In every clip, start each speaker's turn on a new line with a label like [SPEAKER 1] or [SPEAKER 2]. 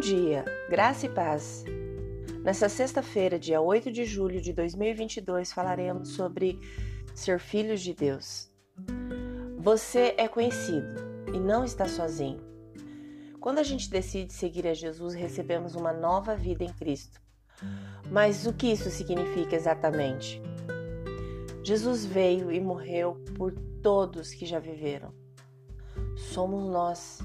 [SPEAKER 1] dia, graça e paz. Nessa sexta-feira, dia 8 de julho de 2022, falaremos sobre ser filhos de Deus. Você é conhecido e não está sozinho. Quando a gente decide seguir a Jesus, recebemos uma nova vida em Cristo. Mas o que isso significa exatamente? Jesus veio e morreu por todos que já viveram. Somos nós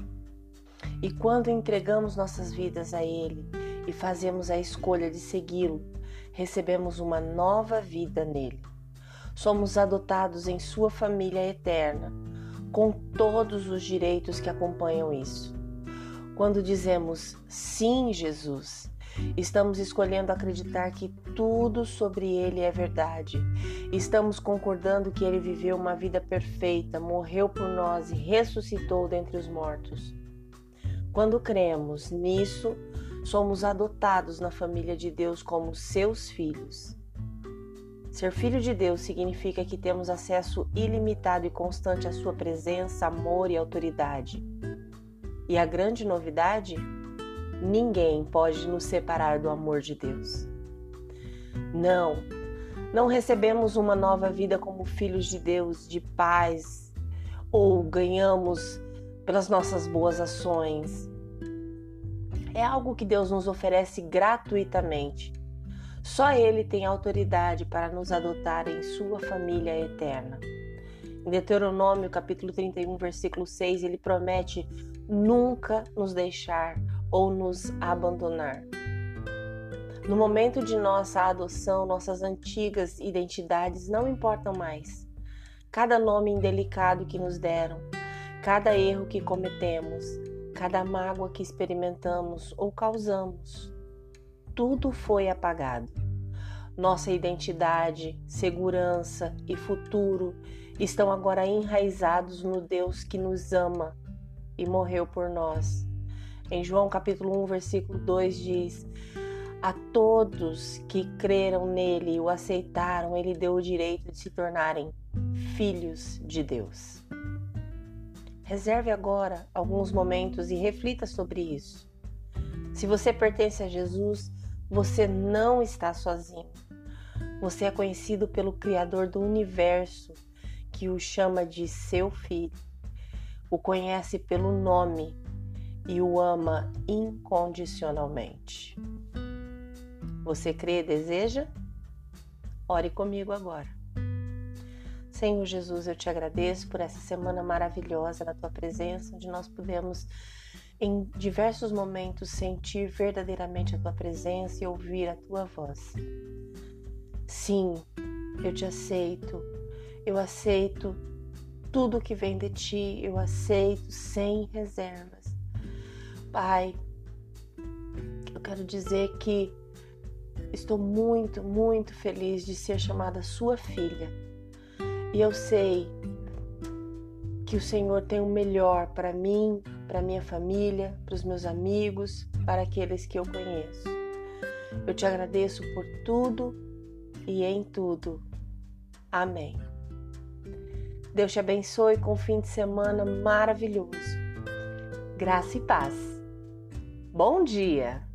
[SPEAKER 1] e quando entregamos nossas vidas a Ele e fazemos a escolha de segui-lo, recebemos uma nova vida nele. Somos adotados em Sua família eterna, com todos os direitos que acompanham isso. Quando dizemos sim, Jesus, estamos escolhendo acreditar que tudo sobre Ele é verdade. Estamos concordando que Ele viveu uma vida perfeita, morreu por nós e ressuscitou dentre os mortos. Quando cremos nisso, somos adotados na família de Deus como seus filhos. Ser filho de Deus significa que temos acesso ilimitado e constante à Sua presença, amor e autoridade. E a grande novidade? Ninguém pode nos separar do amor de Deus. Não, não recebemos uma nova vida como filhos de Deus, de paz, ou ganhamos pelas nossas boas ações. É algo que Deus nos oferece gratuitamente. Só Ele tem autoridade para nos adotar em Sua família eterna. Em Deuteronômio, capítulo 31, versículo 6, ele promete nunca nos deixar ou nos abandonar. No momento de nossa adoção, nossas antigas identidades não importam mais. Cada nome indelicado que nos deram, cada erro que cometemos, cada mágoa que experimentamos ou causamos, tudo foi apagado. Nossa identidade, segurança e futuro estão agora enraizados no Deus que nos ama e morreu por nós. Em João capítulo 1, versículo 2 diz: A todos que creram nele e o aceitaram, ele deu o direito de se tornarem filhos de Deus. Reserve agora alguns momentos e reflita sobre isso. Se você pertence a Jesus, você não está sozinho. Você é conhecido pelo Criador do universo, que o chama de seu filho, o conhece pelo nome e o ama incondicionalmente. Você crê e deseja? Ore comigo agora. Senhor Jesus, eu te agradeço por essa semana maravilhosa na tua presença, onde nós pudemos em diversos momentos sentir verdadeiramente a tua presença e ouvir a tua voz. Sim, eu te aceito. Eu aceito tudo que vem de ti, eu aceito sem reservas. Pai, eu quero dizer que estou muito, muito feliz de ser chamada sua filha e eu sei que o Senhor tem o melhor para mim, para minha família, para os meus amigos, para aqueles que eu conheço. Eu te agradeço por tudo e em tudo. Amém. Deus te abençoe com um fim de semana maravilhoso. Graça e paz. Bom dia!